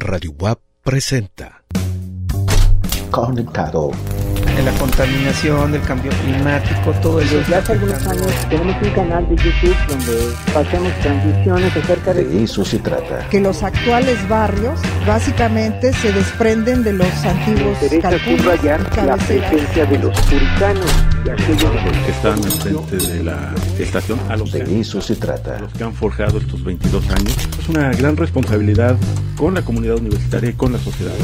Radio WAP presenta. Conectado. De la contaminación, del cambio climático, todo eso. Desde hace algunos años tenemos un canal de YouTube donde hacemos transmisiones acerca de... De eso se trata. Que los actuales barrios básicamente se desprenden de los antiguos calculos, la presencia de los puritanos que están al frente de la estación, a los, que, De eso se trata. los que han forjado estos 22 años. Es una gran responsabilidad con la comunidad universitaria y con la sociedad.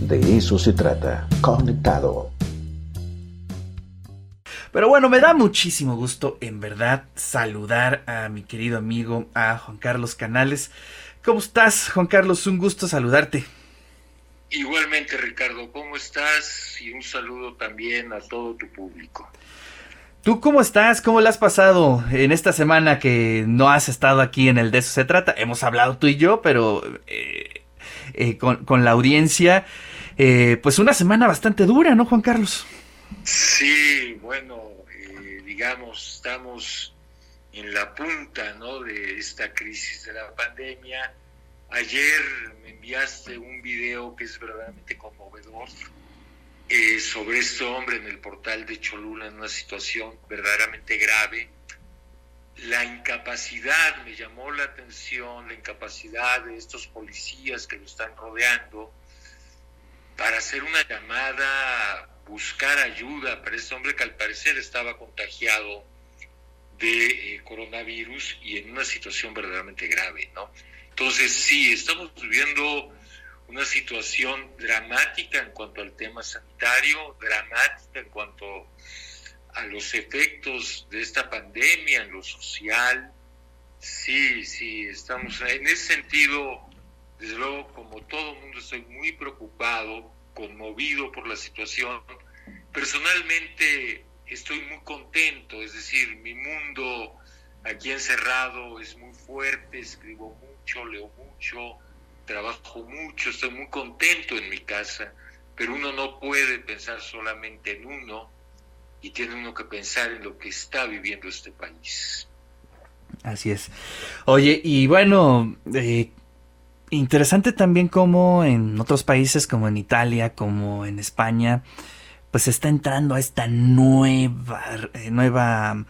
De eso se trata. Conectado. Pero bueno, me da muchísimo gusto, en verdad, saludar a mi querido amigo, a Juan Carlos Canales. ¿Cómo estás, Juan Carlos? Un gusto saludarte. Igualmente, Ricardo, ¿cómo estás? Y un saludo también a todo tu público. ¿Tú cómo estás? ¿Cómo la has pasado en esta semana que no has estado aquí en el De eso se trata? Hemos hablado tú y yo, pero eh, eh, con, con la audiencia, eh, pues una semana bastante dura, ¿no, Juan Carlos? Sí, bueno, eh, digamos, estamos en la punta, ¿no? De esta crisis de la pandemia. Ayer me enviaste un video que es verdaderamente conmovedor eh, sobre este hombre en el portal de Cholula en una situación verdaderamente grave. La incapacidad, me llamó la atención, la incapacidad de estos policías que lo están rodeando para hacer una llamada, buscar ayuda para este hombre que al parecer estaba contagiado de eh, coronavirus y en una situación verdaderamente grave, ¿no? Entonces sí, estamos viviendo una situación dramática en cuanto al tema sanitario, dramática en cuanto a los efectos de esta pandemia en lo social. Sí, sí, estamos en ese sentido, desde luego, como todo mundo, estoy muy preocupado, conmovido por la situación. Personalmente estoy muy contento, es decir, mi mundo aquí encerrado es muy fuerte, escribo mucho, leo mucho, trabajo mucho, estoy muy contento en mi casa, pero uno no puede pensar solamente en uno y tiene uno que pensar en lo que está viviendo este país. Así es. Oye, y bueno, eh, interesante también como en otros países como en Italia, como en España, pues está entrando a esta nueva, eh, nueva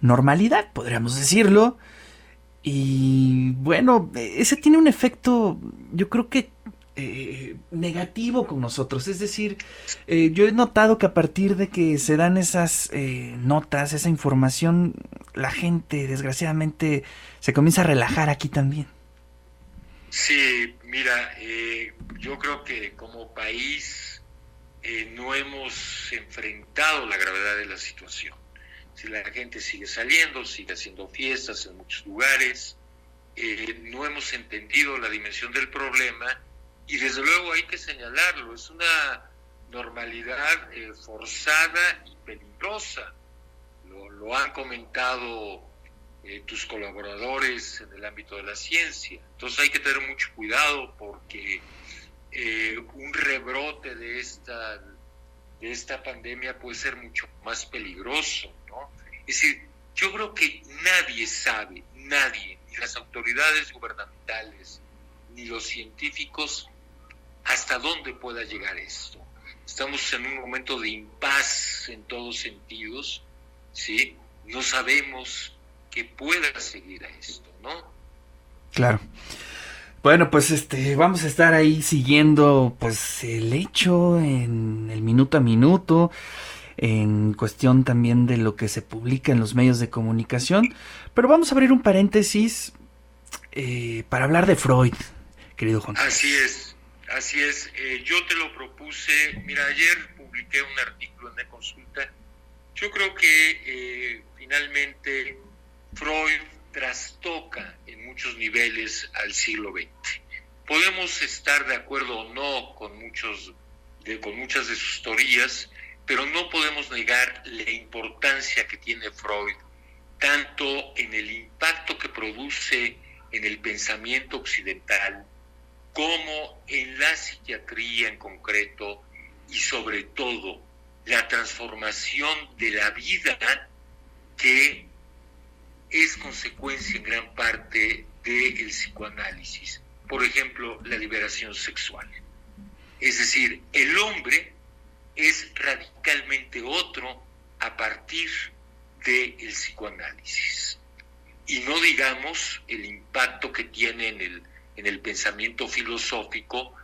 normalidad, podríamos decirlo. Y bueno, eh, ese tiene un efecto, yo creo que eh, negativo con nosotros. Es decir, eh, yo he notado que a partir de que se dan esas eh, notas, esa información, la gente desgraciadamente se comienza a relajar aquí también. Sí, mira, yo creo que como país no hemos enfrentado la gravedad de la situación. Si la gente sigue saliendo, sigue haciendo fiestas en muchos lugares, no hemos entendido la dimensión del problema y desde luego hay que señalarlo, es una normalidad eh, forzada y peligrosa. Lo, han comentado eh, tus colaboradores en el ámbito de la ciencia. Entonces hay que tener mucho cuidado porque eh, un rebrote de esta, de esta pandemia puede ser mucho más peligroso. ¿no? Es decir, yo creo que nadie sabe, nadie, ni las autoridades gubernamentales, ni los científicos, hasta dónde pueda llegar esto. Estamos en un momento de impas en todos sentidos, ¿sí? No sabemos que pueda seguir a esto, ¿no? Claro. Bueno, pues este, vamos a estar ahí siguiendo pues el hecho en el minuto a minuto, en cuestión también de lo que se publica en los medios de comunicación. Pero vamos a abrir un paréntesis eh, para hablar de Freud, querido Juan. Así es, así es. Eh, yo te lo propuse, mira, ayer publiqué un artículo en E-Consulta. Yo creo que eh, finalmente Freud trastoca en muchos niveles al siglo XX. Podemos estar de acuerdo o no con, muchos de, con muchas de sus teorías, pero no podemos negar la importancia que tiene Freud, tanto en el impacto que produce en el pensamiento occidental, como en la psiquiatría en concreto, y sobre todo la transformación de la vida que es consecuencia en gran parte del psicoanálisis. por ejemplo, la liberación sexual. Es decir, el hombre es radicalmente otro a partir del psicoanálisis. Y no digamos el impacto que tiene en el, en el pensamiento filosófico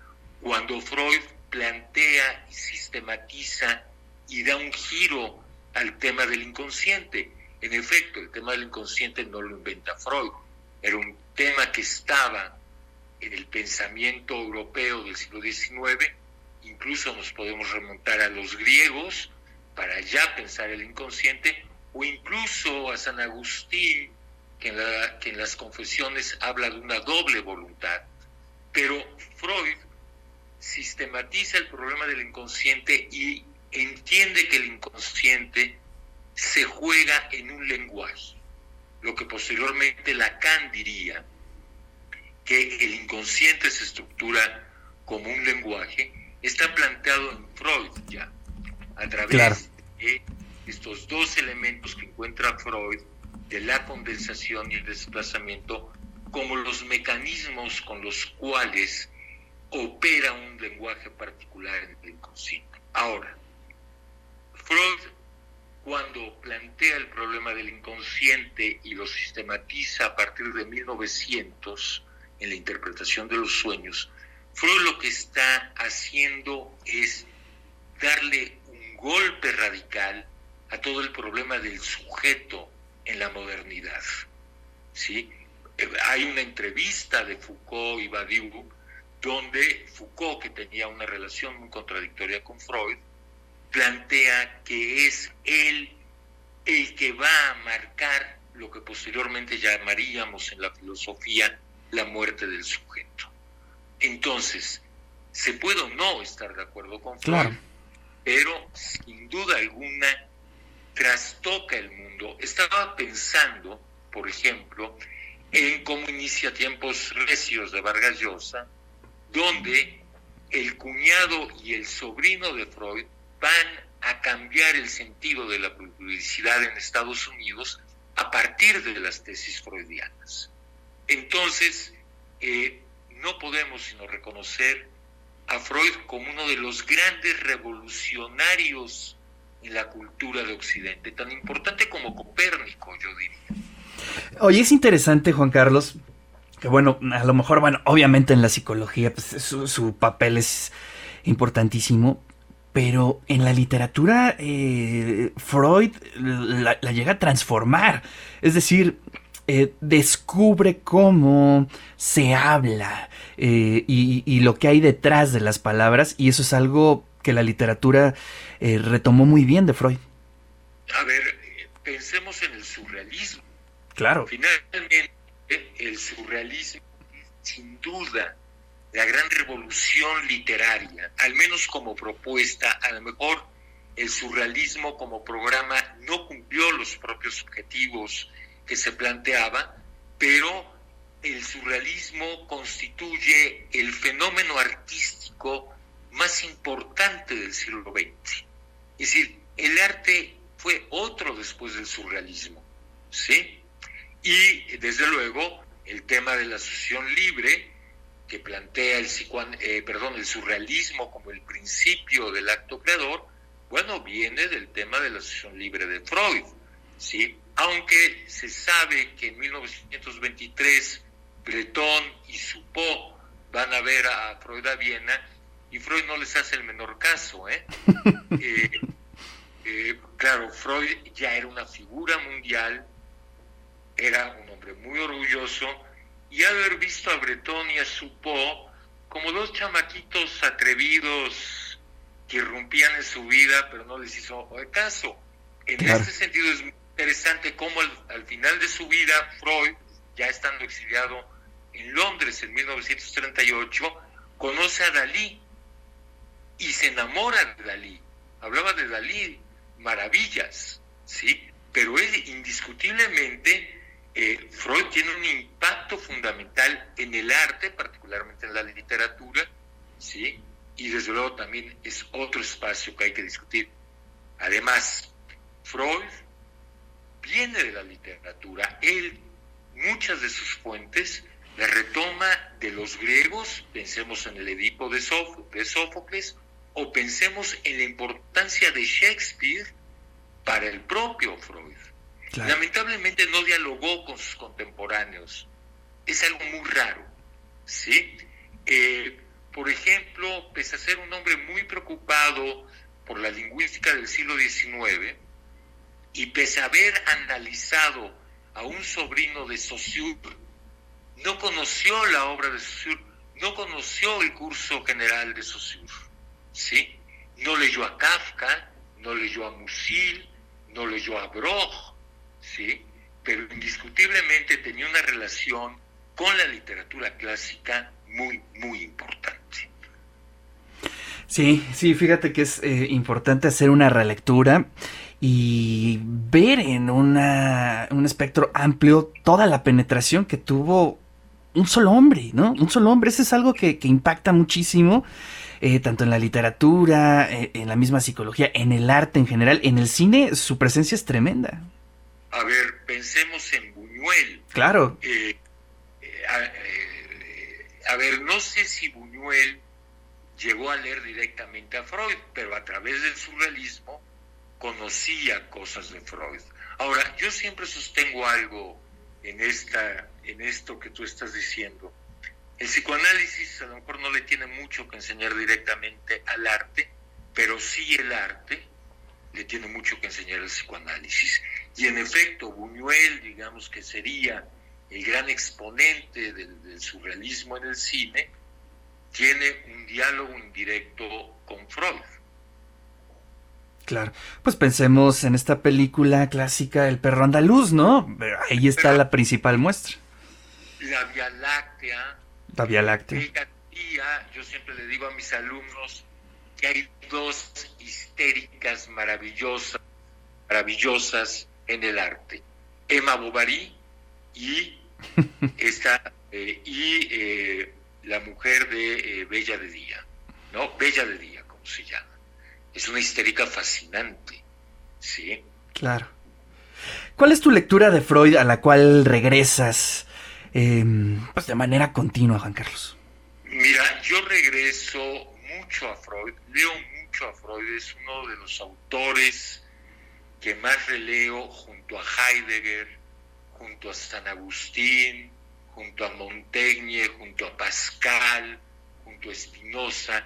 cuando Freud plantea y sistematiza y da un giro al tema del inconsciente. En efecto, el tema del inconsciente no lo inventa Freud, era un tema que estaba en el pensamiento europeo del siglo XIX, incluso nos podemos remontar a los griegos para ya pensar el inconsciente, o incluso a San Agustín, que en, que en las confesiones habla de una doble voluntad. Pero Freud sistematiza el problema del inconsciente y entiende que el inconsciente se juega en un lenguaje, lo que posteriormente Lacan diría que el inconsciente se estructura como un lenguaje, está planteado en Freud ya, a través de estos dos elementos que encuentra Freud, de la condensación y el desplazamiento, como los mecanismos con los cuales opera un lenguaje particular en el inconsciente. Ahora, Freud, cuando plantea el problema del inconsciente y lo sistematiza a partir de 1900 en la interpretación de los sueños, Freud lo que está haciendo es darle un golpe radical a todo el problema del sujeto en la modernidad. ¿sí? Hay una entrevista de Foucault y Badiou donde Foucault, que tenía una relación muy contradictoria con Freud, plantea que es él el que va a marcar lo que posteriormente llamaríamos en la filosofía la muerte del sujeto. Entonces, se puede o no estar de acuerdo con Freud, pero sin duda alguna trastoca el mundo. Estaba pensando, por ejemplo, en cómo inicia tiempos recios de Vargas Llosa, donde el cuñado y el sobrino de Freud van a cambiar el sentido de la publicidad en Estados Unidos a partir de las tesis freudianas. Entonces, eh, no podemos sino reconocer a Freud como uno de los grandes revolucionarios en la cultura de Occidente, tan importante como Copérnico, yo diría. Oye, es interesante, Juan Carlos, que bueno, a lo mejor, bueno, obviamente en la psicología pues, su, papel es importantísimo, pero en la literatura eh, Freud la, llega a transformar, es decir, eh, descubre cómo se habla eh, y, lo que hay detrás de las palabras, y eso es algo que la literatura retomó muy bien de Freud. A ver, pensemos en el surrealismo. Claro. Finalmente, el surrealismo, sin duda, la gran revolución literaria, al menos como propuesta, a lo mejor el surrealismo como programa no cumplió los propios objetivos que se planteaba, pero el surrealismo constituye el fenómeno artístico más importante del siglo XX. Es decir, el arte fue otro después del surrealismo, ¿sí? Y desde luego el tema de la asociación libre, que plantea el, eh, perdón, el surrealismo como el principio del acto creador, bueno, viene del tema de la asociación libre de Freud, ¿sí? Aunque se sabe que en 1923 Breton y Supó van a ver a Freud a Viena y Freud no les hace el menor caso, ¿eh? eh, eh claro, Freud ya era una figura mundial, era un hombre muy orgulloso y haber visto a Breton y a Supó como dos chamaquitos atrevidos que irrumpían en su vida, pero no les hizo caso. En este sentido es muy interesante cómo al, final de su vida Freud, ya estando exiliado en Londres en 1938, conoce a Dalí y se enamora de Dalí. Hablaba de Dalí, maravillas, ¿sí? Pero él indiscutiblemente eh, Freud tiene un impacto fundamental en el arte, particularmente en la literatura, ¿sí? y desde luego también es otro espacio que hay que discutir. Además, Freud viene de la literatura, él, muchas de sus fuentes La retoma de los griegos, pensemos en el Edipo de Sófocles, o pensemos en la importancia de Shakespeare para el propio Freud. Lamentablemente no dialogó con sus contemporáneos. Es algo muy raro. ¿sí? Eh, por ejemplo, pese a ser un hombre muy preocupado por la lingüística del siglo XIX, y pese a haber analizado a un sobrino de Saussure, no conoció la obra de Saussure, no conoció el curso general de Saussure, ¿sí? No leyó a Kafka, no leyó a Musil, no leyó a Broch, ¿sí? Pero indiscutiblemente tenía una relación con la literatura clásica muy, muy importante. Sí, sí, fíjate que es eh, importante hacer una relectura y ver en una, un espectro amplio toda la penetración que tuvo un solo hombre, ¿no? Un solo hombre, eso es algo que, impacta muchísimo, eh, tanto en la literatura, eh, en la misma psicología, en el arte en general, en el cine, su presencia es tremenda. A ver, pensemos en Buñuel. Claro. a ver, no sé si Buñuel llegó a leer directamente a Freud, pero a través del surrealismo conocía cosas de Freud. Ahora, yo siempre sostengo algo en, esta, en esto que tú estás diciendo. El psicoanálisis a lo mejor no le tiene mucho que enseñar directamente al arte, pero sí el arte le tiene mucho que enseñar al psicoanálisis. Y en efecto, Buñuel, digamos que sería el gran exponente del surrealismo en el cine, tiene un diálogo indirecto con Freud. Claro, pues pensemos en esta película clásica El perro andaluz, ¿no? Ahí está la principal muestra. La Vía Láctea. La Vía Láctea. yo siempre le digo a mis alumnos que hay dos histéricas maravillosas, maravillosas en el arte. Emma Bovary y esta eh, y eh, la mujer de eh, Bella de Día, ¿no? Bella de Día, como se llama. Es una histérica fascinante, ¿sí? Claro. ¿Cuál es tu lectura de Freud a la cual regresas em, pues de manera continua, Juan Carlos? Mira, yo regreso mucho a Freud, leo mucho a Freud, es uno de los autores que más releo junto a Heidegger, junto a San Agustín, junto a Montaigne, junto a Pascal, junto a Spinoza,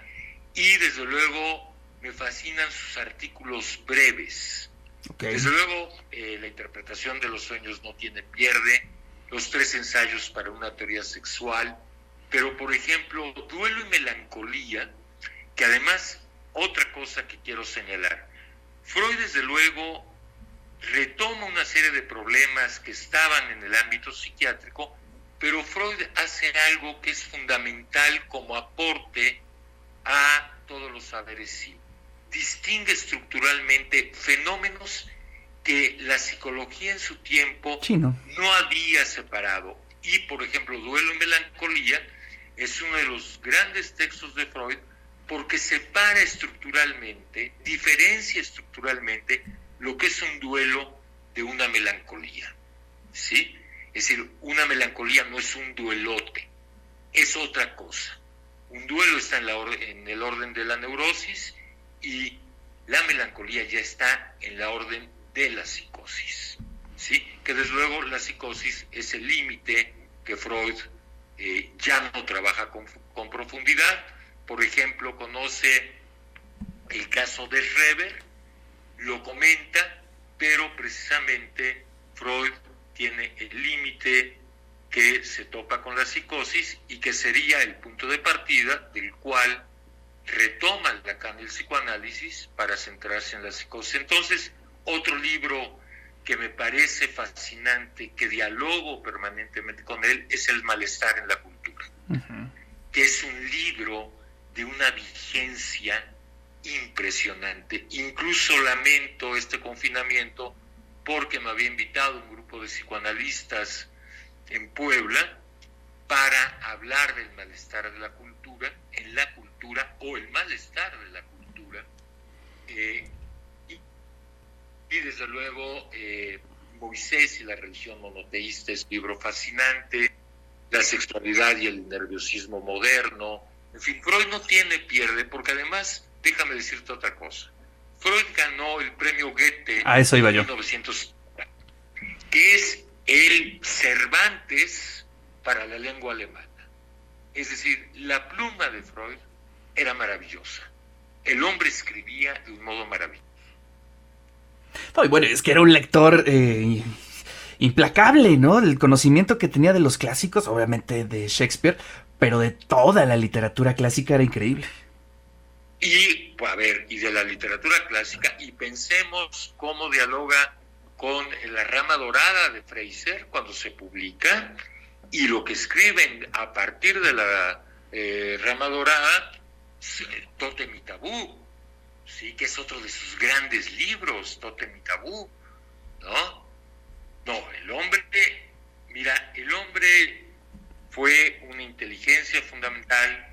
y desde luego me fascinan sus artículos breves. Desde luego, eh, la interpretación de los sueños no tiene pierde, los tres ensayos para una teoría sexual, pero por ejemplo, duelo y melancolía, que además, otra cosa que quiero señalar, Freud desde luego retoma una serie de problemas que estaban en el ámbito psiquiátrico, pero Freud hace algo que es fundamental como aporte a todos los saberes. Distingue estructuralmente fenómenos que la psicología en su tiempo no había separado. Y, por ejemplo, Duelo y Melancolía es uno de los grandes textos de Freud porque separa estructuralmente, diferencia estructuralmente lo que es un duelo de una melancolía. ¿Sí? Es decir, una melancolía no es un duelote, es otra cosa. Un duelo está en, la en el orden de la neurosis y la melancolía ya está en la orden de la psicosis. ¿sí? Que desde luego la psicosis es el límite que Freud eh, ya no trabaja con, profundidad. Por ejemplo, conoce el caso de Schreber, lo comenta, pero precisamente Freud tiene el límite que se topa con la psicosis y que sería el punto de partida del cual retoma Lacan el psicoanálisis para centrarse en la psicosis. Entonces, otro libro que me parece fascinante, que dialogo permanentemente con él, es El malestar en la cultura, que es un libro de una vigencia impresionante. Incluso lamento este confinamiento porque me había invitado un grupo de psicoanalistas en Puebla para hablar del malestar de la cultura, en la cultura o el malestar de la cultura. Eh, y, desde luego eh, Moisés y la religión monoteísta es un libro fascinante. la sexualidad y el nerviosismo moderno. En fin, Freud no tiene pierde, porque además, déjame decirte otra cosa. Freud ganó el premio Goethe eso iba en 1900, que es el Cervantes para la lengua alemana. Es decir, la pluma de Freud era maravillosa. El hombre escribía de un modo maravilloso. No, y bueno, es que era un lector eh, implacable, ¿no? El conocimiento que tenía de los clásicos, obviamente de Shakespeare, pero de toda la literatura clásica era increíble. Y, pues, a ver, y de la literatura clásica, y pensemos cómo dialoga con la rama dorada de Fraser cuando se publica, y lo que escriben a partir de la eh, rama dorada, Totem y Tabú, sí, que es otro de sus grandes libros, Totem y Tabú, ¿no? No, el hombre, mira, el hombre fue una inteligencia fundamental,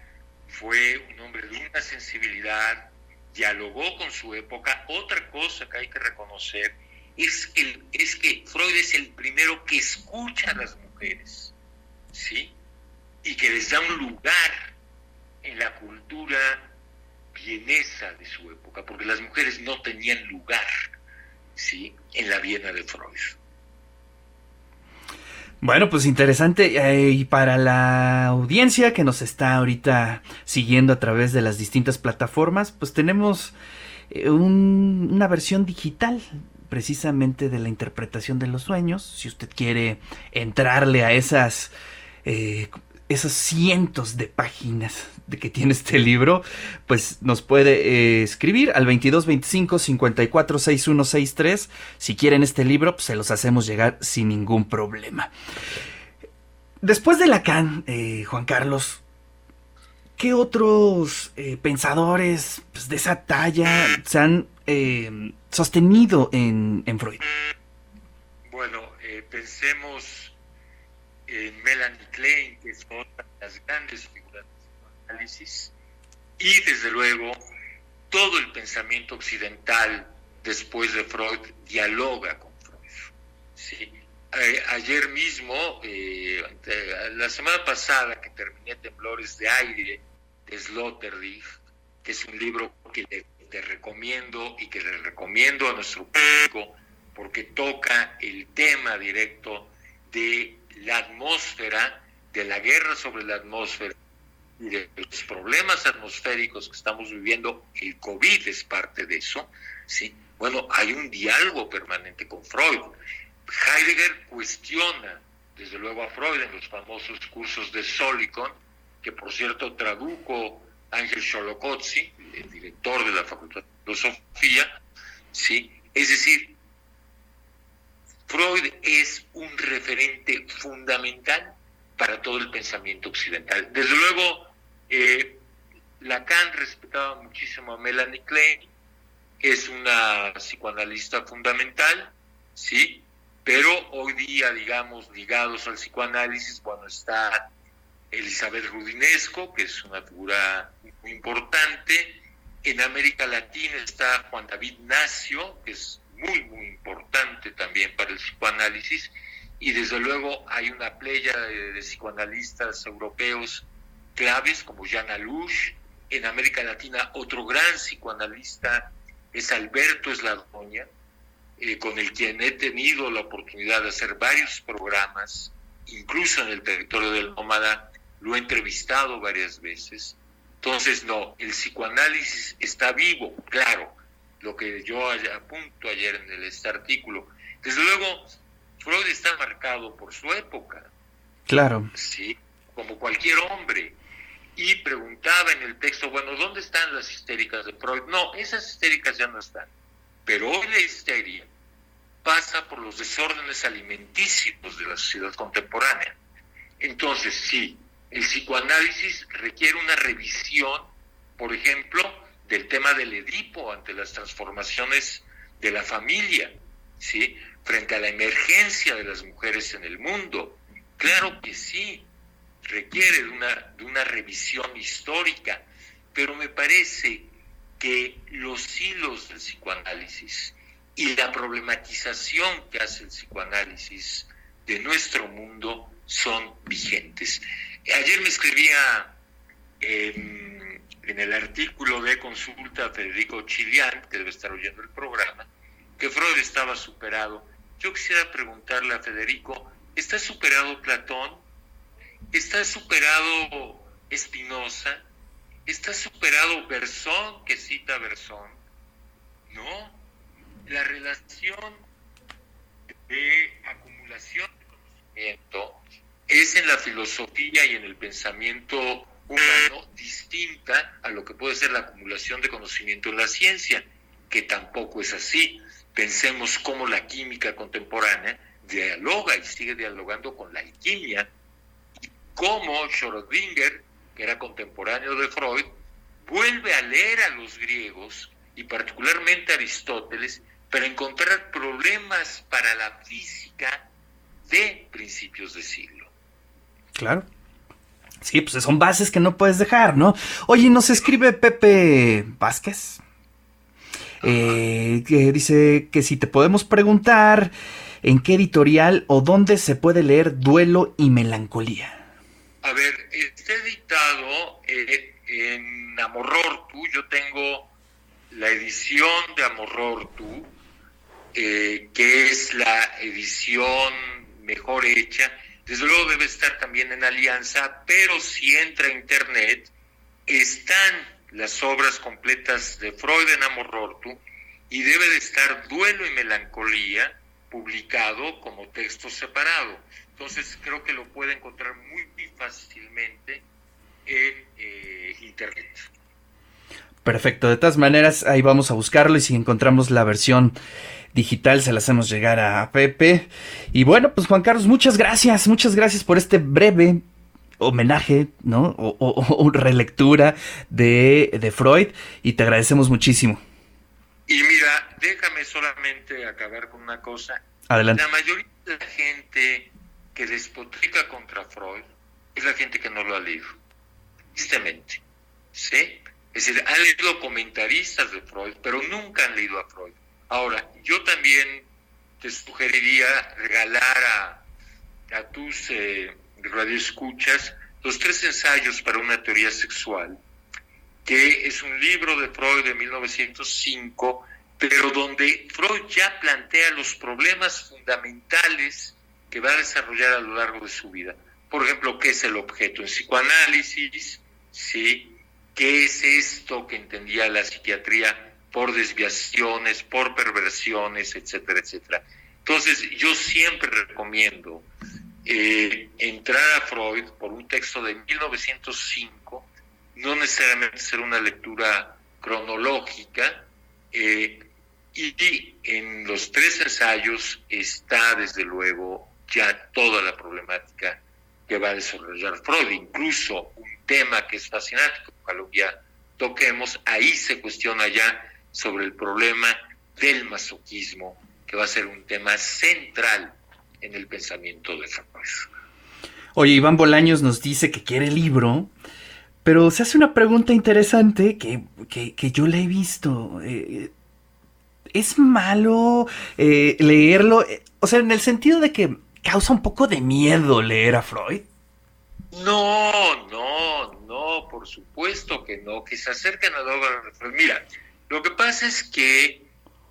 fue un hombre de una sensibilidad, dialogó con su época. Otra cosa que hay que reconocer es, es que Freud es el primero que escucha a las mujeres, ¿sí? Y que les da un lugar en la cultura vienesa de su época, porque las mujeres no tenían lugar, ¿sí? En la Viena de Freud. Bueno, pues interesante. eh, y para la audiencia que nos está ahorita siguiendo a través de las distintas plataformas, pues tenemos eh, un- una versión digital precisamente de la interpretación de los sueños. Si usted quiere entrarle a esas, eh, esos cientos de páginas de que tiene este libro, pues nos puede eh, escribir al 2225 54 6163. Si quieren este libro, pues se los hacemos llegar sin ningún problema. Después de Lacan, eh, Juan Carlos, ¿qué otros eh, pensadores pues, de esa talla se han eh, sostenido en, en Freud? Bueno, pensemos Melanie Klein, que es otra de las grandes figuras del análisis, y desde luego todo el pensamiento occidental después de Freud dialoga con Freud. ¿sí? Eh, ayer mismo, eh, la semana pasada que terminé Temblores de Aire de Sloterdijk, que es un libro que le- te recomiendo y que le recomiendo a nuestro público porque toca el tema directo de la atmósfera, de la guerra sobre la atmósfera y de los problemas atmosféricos que estamos viviendo. El COVID es parte de eso, ¿sí? Bueno, hay un diálogo permanente con Freud. Heidegger cuestiona, desde luego, a Freud en los famosos cursos de Solicon, que por cierto tradujo Ángel Xolocozzi, el director de la Facultad de Filosofía, ¿sí? Es decir, Freud es un referente fundamental para todo el pensamiento occidental. Desde luego, eh, Lacan respetaba muchísimo a Melanie Klein, es una psicoanalista fundamental, ¿sí? Pero hoy día, digamos, ligados al psicoanálisis, bueno, está Elizabeth Rudinesco, que es una figura muy importante. En América Latina está Juan David Nacio, que es muy, muy importante también para el psicoanálisis. Y desde luego hay una playa de, de psicoanalistas europeos claves como Jean Alouche. En América Latina otro gran psicoanalista es Alberto Esladoña, eh, con el quien he tenido la oportunidad de hacer varios programas, incluso en el territorio del nómada, lo he entrevistado varias veces. Entonces, no, el psicoanálisis está vivo, claro, lo que yo apunto ayer en este artículo. Desde luego, Freud está marcado por su época, Claro. ¿sí? Como cualquier hombre. Y preguntaba en el texto, bueno, ¿dónde están las histéricas de Freud? No, esas histéricas ya no están. Pero hoy la histeria pasa por los desórdenes alimenticios de la sociedad contemporánea. Entonces, sí, el psicoanálisis requiere una revisión, por ejemplo, del tema del Edipo ante las transformaciones de la familia, ¿sí? Frente a la emergencia de las mujeres en el mundo. Claro que sí, requiere de una, de una revisión histórica, pero me parece que los hilos del psicoanálisis y la problematización que hace el psicoanálisis de nuestro mundo son vigentes. Ayer me escribía en, en el artículo de consulta Federico Chilián, que debe estar oyendo el programa, que Freud estaba superado. Yo quisiera preguntarle a Federico, ¿está superado Platón? ¿Está superado Espinosa? ¿Está superado Bersón, que cita Bersón? No, la relación de acumulación de conocimiento es en la filosofía y en el pensamiento humano distinta a lo que puede ser la acumulación de conocimiento en la ciencia, que tampoco es así. Pensemos cómo la química contemporánea dialoga y sigue dialogando con la alquimia, y cómo Schrödinger, que era contemporáneo de Freud, vuelve a leer a los griegos y particularmente a Aristóteles para encontrar problemas para la física de principios de siglo. Claro. Sí, pues son bases que no puedes dejar, ¿no? Oye, nos escribe Pepe Vázquez. Eh, que dice que si te podemos preguntar en qué editorial o dónde se puede leer Duelo y Melancolía. A ver, está editado eh, en Amorortu. Yo tengo la edición de Amorortu, eh, que es la edición mejor hecha. Desde luego debe estar también en Alianza, pero si entra a Internet, están las obras completas de Freud en Amorortu y debe de estar Duelo y Melancolía publicado como texto separado. Entonces creo que lo puede encontrar muy fácilmente en eh, Internet. Perfecto, de todas maneras ahí vamos a buscarlo y si encontramos la versión digital se la hacemos llegar a Pepe. Y bueno, pues Juan Carlos, muchas gracias, muchas gracias por este breve homenaje, ¿no? O, o, o relectura de, de, Freud y te agradecemos muchísimo. Y mira, déjame solamente acabar con una cosa. Adelante. La mayoría de la gente que despotrica contra Freud es la gente que no lo ha leído, tristemente, ¿sí? Es decir, han leído comentaristas de Freud, pero nunca han leído a Freud. Ahora, yo también te sugeriría regalar a, a tus eh, radioescuchas los tres ensayos para una teoría sexual, que es un libro de Freud de 1905, pero donde Freud ya plantea los problemas fundamentales que va a desarrollar a lo largo de su vida. Por ejemplo, ¿qué es el objeto en psicoanálisis? ¿Sí? ¿Qué es esto que entendía la psiquiatría por desviaciones, por perversiones, etcétera, etcétera? Entonces, yo siempre recomiendo eh, entrar a Freud por un texto de 1905, no necesariamente ser una lectura cronológica, eh, y en los tres ensayos está desde luego ya toda la problemática que va a desarrollar Freud, incluso un tema que es fascinante, que ojalá ya toquemos, ahí se cuestiona ya sobre el problema del masoquismo, que va a ser un tema central en el pensamiento de Freud. Oye, Iván Bolaños nos dice que quiere el libro, pero se hace una pregunta interesante que, que, que yo le he visto. Eh, ¿Es malo eh, leerlo? O sea, en el sentido de que causa un poco de miedo leer a Freud. No, no, no, por supuesto que no, que se acerquen a la obra de Freud. Mira, lo que pasa es que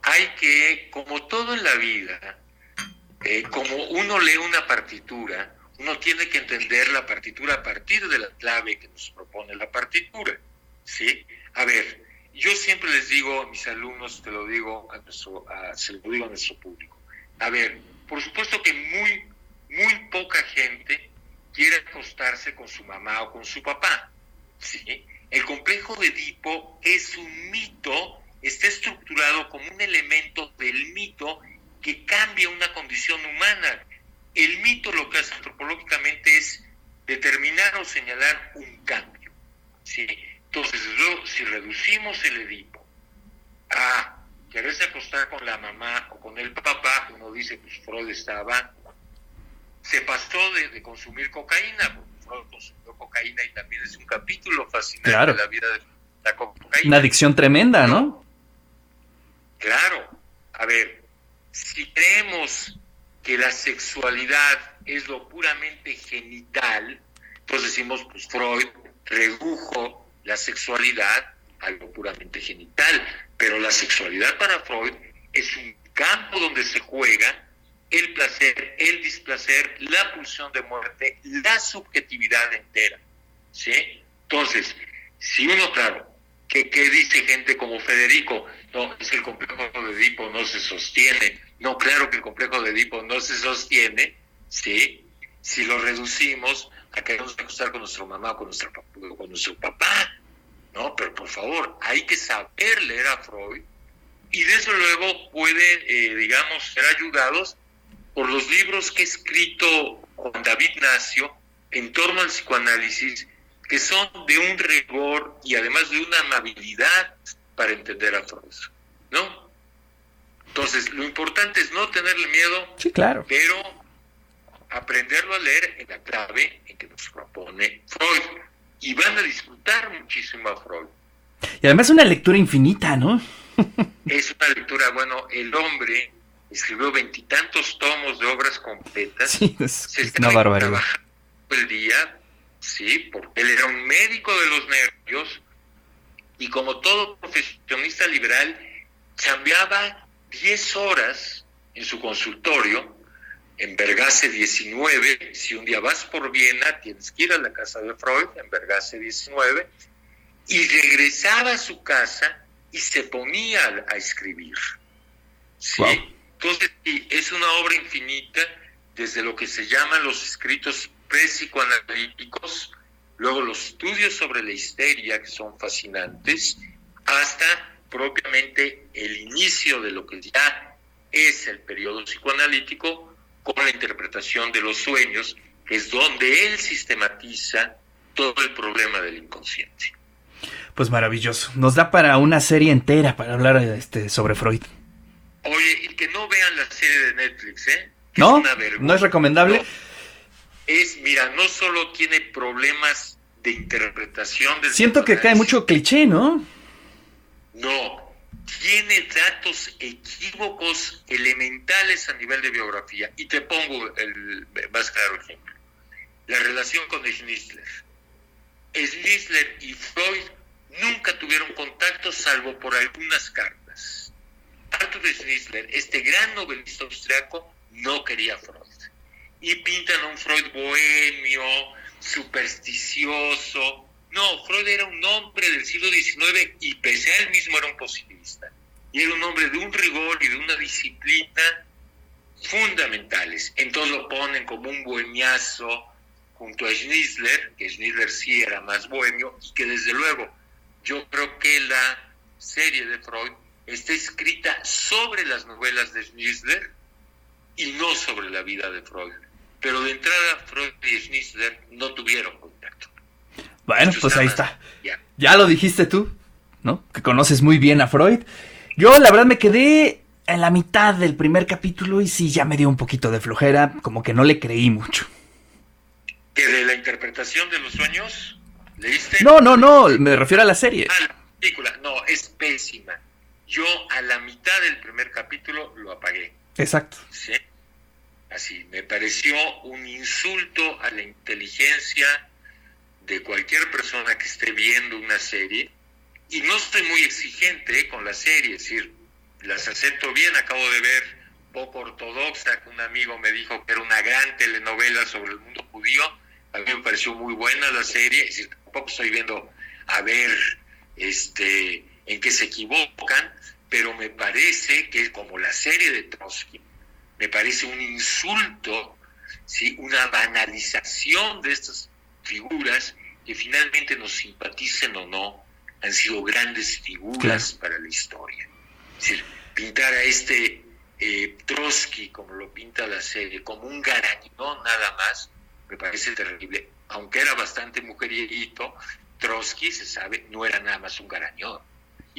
hay que, como todo en la vida, eh, como uno lee una partitura, uno tiene que entender la partitura a partir de la clave que nos propone la partitura. ¿sí? A ver, yo siempre les digo a mis alumnos, te lo digo a nuestro, se lo digo a nuestro público. A ver, por supuesto que muy, muy poca gente quiere acostarse con su mamá o con su papá. ¿sí? El complejo de Edipo es un mito, está estructurado como un elemento del mito que cambia una condición humana. El mito lo que hace antropológicamente es determinar o señalar un cambio. ¿sí? Entonces, si reducimos el Edipo a quererse acostar con la mamá o con el papá, uno dice, pues Freud estaba, se pasó de, de consumir cocaína, consumió cocaína y también es un capítulo fascinante claro. de la vida de la cocaína. Una adicción tremenda, ¿no? Claro. A ver, si creemos que la sexualidad es lo puramente genital, entonces decimos, pues Freud redujo la sexualidad a lo puramente genital, pero la sexualidad para Freud es un campo donde se juega el placer, el displacer, la pulsión de muerte, la subjetividad entera. ¿sí? Entonces, si uno, claro, que, dice gente como Federico, no, es el complejo de Edipo no se sostiene, no, claro que el complejo de Edipo no se sostiene, ¿sí? Si lo reducimos a queremos acostar con nuestra mamá o con, nuestra, con nuestro papá, ¿no? Pero por favor, hay que saber leer a Freud y desde luego pueden, eh, digamos, ser ayudados por los libros que ha escrito Juan David Nacio en torno al psicoanálisis, que son de un rigor y además de una amabilidad para entender a Freud, ¿no? Entonces, lo importante es no tenerle miedo, sí, claro. pero aprenderlo a leer en la clave en que nos propone Freud. Y van a disfrutar muchísimo a Freud. Y además una lectura infinita, ¿no? es una lectura, bueno, el hombre escribió veintitantos tomos de obras completas. Sí, es, una barbaridad. El día, sí, porque él era un médico de los nervios y como todo profesionista liberal, cambiaba 10 horas en su consultorio, en Vergase 19. Si un día vas por Viena, tienes que ir a la casa de Freud, en Vergase 19, y regresaba a su casa y se ponía a escribir. ¿sí? Entonces, es una obra infinita desde lo que se llaman los escritos pre-psicoanalíticos, luego los estudios sobre la histeria, que son fascinantes, hasta propiamente el inicio de lo que ya es el periodo psicoanalítico con la interpretación de los sueños, que es donde él sistematiza todo el problema del inconsciente. Pues maravilloso. Nos da para una serie entera para hablar este, sobre Freud. Oye, y que no vean la serie de Netflix, ¿eh? no, no es recomendable. es, mira, no solo tiene problemas de interpretación Siento que cae mucho cliché, ¿no? No, tiene datos equívocos elementales a nivel de biografía. Y te pongo el más claro ejemplo. La relación con Schnitzler. Schnitzler y Freud nunca tuvieron contacto salvo por algunas cartas. Arthur Schnitzler, este gran novelista austriaco, no quería Freud. Y pintan a un Freud bohemio, supersticioso. No, Freud era un hombre del siglo XIX y pese a él mismo era un positivista. Y era un hombre de un rigor y de una disciplina fundamentales. Entonces lo ponen como un bohemiazo junto a Schnitzler, que Schnitzler sí era más bohemio, y que desde luego yo creo que la serie de Freud está escrita sobre las novelas de Schnitzler y no sobre la vida de Freud. Pero de entrada, Freud y Schnitzler no tuvieron contacto. Bueno, pues ahí está. Ya. lo dijiste tú, ¿no? Que conoces muy bien a Freud. Yo, la verdad, me quedé en la mitad del primer capítulo y sí, ya me dio un poquito de flojera, como que no le creí mucho. ¿Que de la interpretación de los sueños? ¿Leíste? No, no, no, me refiero a la serie. Ah, la película, no, es pésima. Yo a la mitad del primer capítulo lo apagué. Exacto. ¿Sí? Así, me pareció un insulto a la inteligencia de cualquier persona que esté viendo una serie. Y no estoy muy exigente con la serie, es decir, las acepto bien. Acabo de ver poco ortodoxa, que un amigo me dijo que era una gran telenovela sobre el mundo judío. A mí me pareció muy buena la serie, es decir, tampoco estoy viendo a ver este en qué se equivocan, pero me parece que como la serie de Trotsky, me parece un insulto, ¿sí? una banalización de estas figuras que finalmente nos simpaticen o no, han sido grandes figuras para la historia. Es decir, pintar a este eh, Trotsky, como lo pinta la serie, como un garañón nada más, me parece terrible. Aunque era bastante mujerito, Trotsky, se sabe, no era nada más un garañón.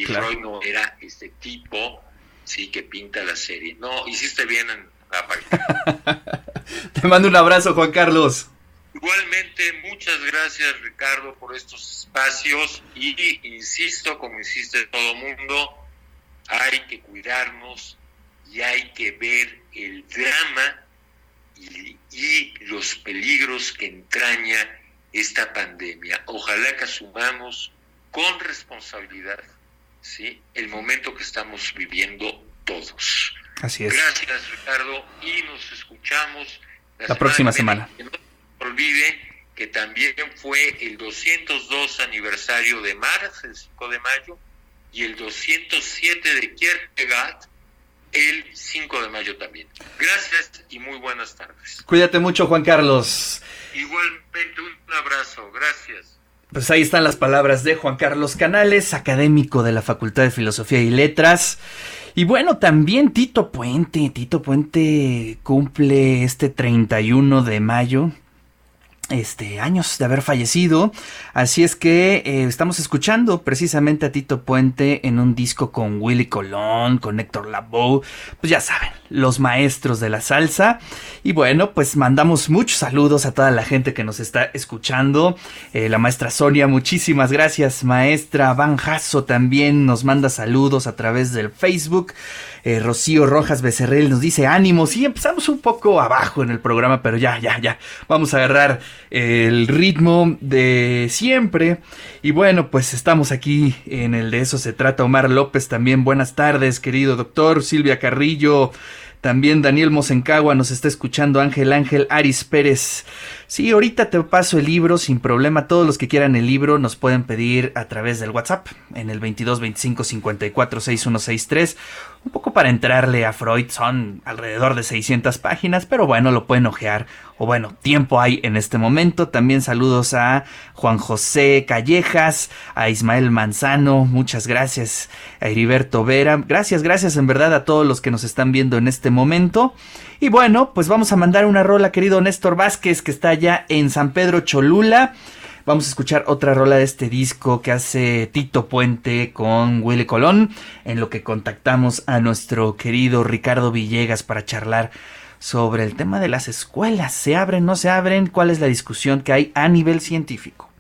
Y Freud no era este tipo, sí, que pinta la serie. No, hiciste bien en la página. Te mando un abrazo, Juan Carlos. Igualmente, muchas gracias Ricardo por estos espacios y insisto, como insiste todo mundo, hay que cuidarnos y hay que ver el drama y, y los peligros que entraña esta pandemia. Ojalá que asumamos con responsabilidad ¿sí? el momento que estamos viviendo todos. Así es. Gracias, Ricardo, y nos escuchamos la, próxima semana. Que no se olvide que también fue el 202 aniversario de Mars, el 5 de mayo, y el 207 de Kierkegaard, el 5 de mayo también. Gracias y muy buenas tardes. Cuídate mucho, Juan Carlos. Igualmente un abrazo, gracias. Pues ahí están las palabras de Juan Carlos Canales, académico de la Facultad de Filosofía y Letras. Y bueno, también Tito Puente. Tito Puente cumple este 31 de mayo este, años de haber fallecido. Así es que eh, estamos escuchando precisamente a Tito Puente en un disco con Willy Colón, con Héctor Lavoe, pues ya saben, los maestros de la salsa. Y bueno, pues mandamos muchos saludos a toda la gente que nos está escuchando. Eh, la maestra Sonia, muchísimas gracias. Maestra Van Jasso también nos manda saludos a través del Facebook. Eh, Rocío Rojas Becerril nos dice ánimos y empezamos un poco abajo en el programa, pero ya, ya, ya, vamos a agarrar el ritmo de siempre. Y bueno, pues estamos aquí en el de eso se trata. Omar López también, buenas tardes, querido doctor. Silvia Carrillo, también Daniel Mosencagua nos está escuchando, Ángel Ángel, Aris Pérez. Sí, ahorita te paso el libro sin problema. Todos los que quieran el libro nos pueden pedir a través del WhatsApp en el 22 25 54 6163. Un poco para entrarle a Freud, son alrededor de 600 páginas, pero bueno, lo pueden ojear. O bueno, tiempo hay en este momento. También saludos a Juan José Callejas, a Ismael Manzano, muchas gracias. A Heriberto Vera, gracias, gracias en verdad a todos los que nos están viendo en este momento. Y bueno, pues vamos a mandar una rola, querido Néstor Vázquez, que está allá en San Pedro Cholula. Vamos a escuchar otra rola de este disco que hace Tito Puente con Willy Colón, en lo que contactamos a nuestro querido Ricardo Villegas para charlar sobre el tema de las escuelas. ¿Se abren, no se abren? ¿Cuál es la discusión que hay a nivel científico?